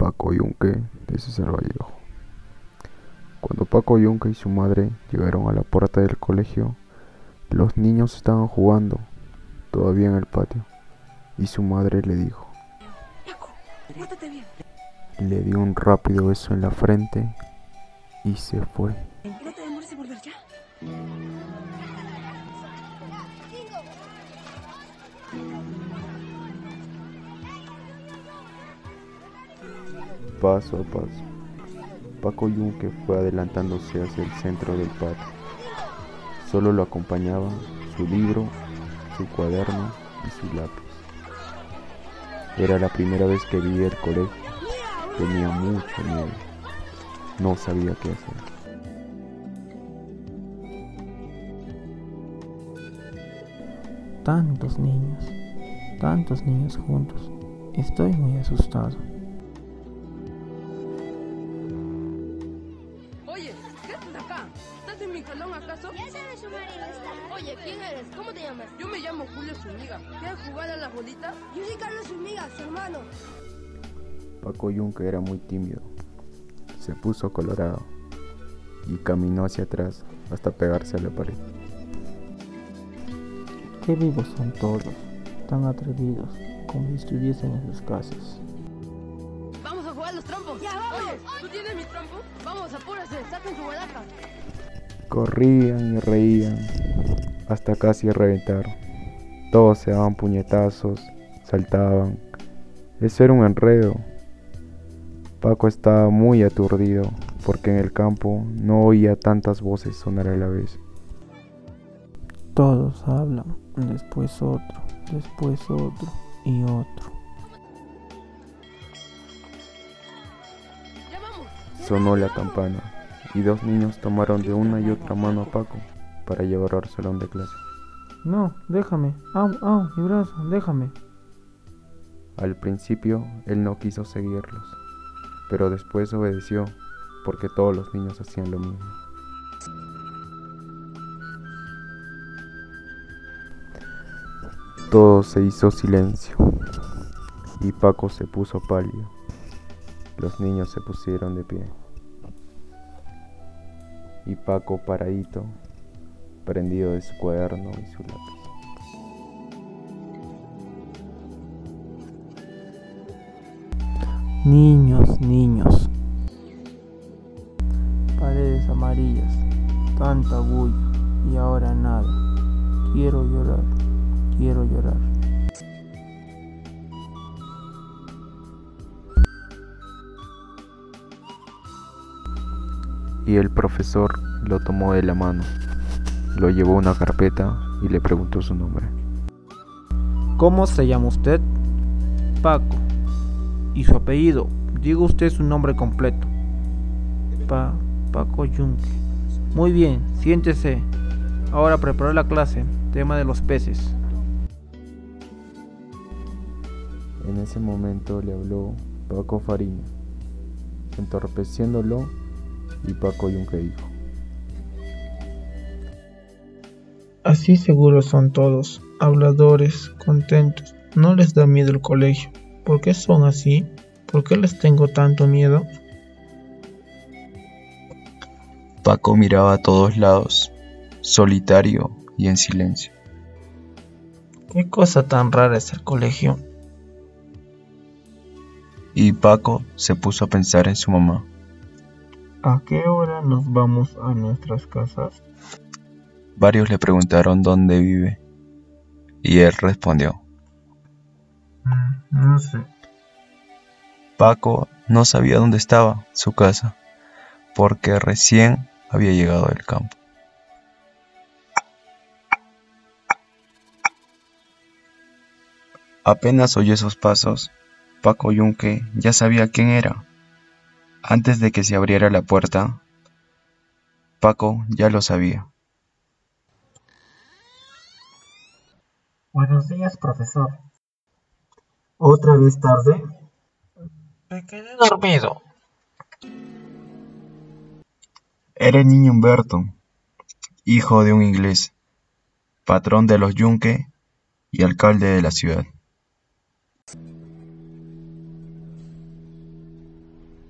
Paco Yunque de César Vallejo. Cuando Paco Yunque y su madre llegaron a la puerta del colegio, los niños estaban jugando todavía en el patio y su madre le dijo. Le dio un rápido beso en la frente y se fue. Paso a paso, Paco Yunque fue adelantándose hacia el centro del patio. Solo lo acompañaban su libro, su cuaderno y su lápiz. Era la primera vez que vi el colegio. Tenía mucho miedo. No sabía qué hacer. Tantos niños, tantos niños juntos. Estoy muy asustado. Mi salón acaso? Ya sabes sumar y restar. Oye, ¿quién eres? ¿Cómo te llamas? Yo me llamo Julio Zuniga. ¿Quieres jugar a la bolita? Yo soy Carlos Zuniga, su hermano. Paco Yunque era muy tímido. Se puso colorado y caminó hacia atrás hasta pegarse a la pared. Qué vivos son todos, tan atrevidos, como si estuviesen en sus casas. Vamos a jugar a los trompos. Ya, vamos. Oye, ¿tú tienes mi trompo? Vamos, apúrase, saquen su balaca. Corrían y reían hasta casi reventar. Todos se daban puñetazos, saltaban. Eso era un enredo. Paco estaba muy aturdido porque en el campo no oía tantas voces sonar a la vez. Todos hablan, después otro, después otro y otro. Sonó la campana y dos niños tomaron de una y otra mano a Paco para llevarlo al salón de clase. No, déjame. Au, au, mi brazo, déjame. Al principio él no quiso seguirlos, pero después obedeció porque todos los niños hacían lo mismo. Todo se hizo silencio y Paco se puso pálido. Los niños se pusieron de pie. Y Paco paradito, prendido de su cuaderno y su lápiz. Niños, niños. Paredes amarillas, tanta bulla y ahora nada. Quiero llorar, quiero llorar. Y el profesor lo tomó de la mano, lo llevó a una carpeta y le preguntó su nombre. ¿Cómo se llama usted? Paco. ¿Y su apellido? Diga usted su nombre completo. Pa Paco Yunque. Muy bien, siéntese. Ahora preparar la clase. Tema de los peces. En ese momento le habló Paco Fariña, entorpeciéndolo y Paco Yunque dijo. Así seguros son todos, habladores, contentos. No les da miedo el colegio. ¿Por qué son así? ¿Por qué les tengo tanto miedo? Paco miraba a todos lados, solitario y en silencio. ¿Qué cosa tan rara es el colegio? Y Paco se puso a pensar en su mamá. ¿A qué hora nos vamos a nuestras casas? Varios le preguntaron dónde vive. Y él respondió. Mm, No sé. Paco no sabía dónde estaba su casa, porque recién había llegado del campo. Apenas oyó esos pasos, Paco Yunque ya sabía quién era. Antes de que se abriera la puerta, Paco ya lo sabía. Buenos días, profesor. ¿Otra vez tarde? Me quedé dormido. Era el niño Humberto, hijo de un inglés, patrón de los Yunque y alcalde de la ciudad.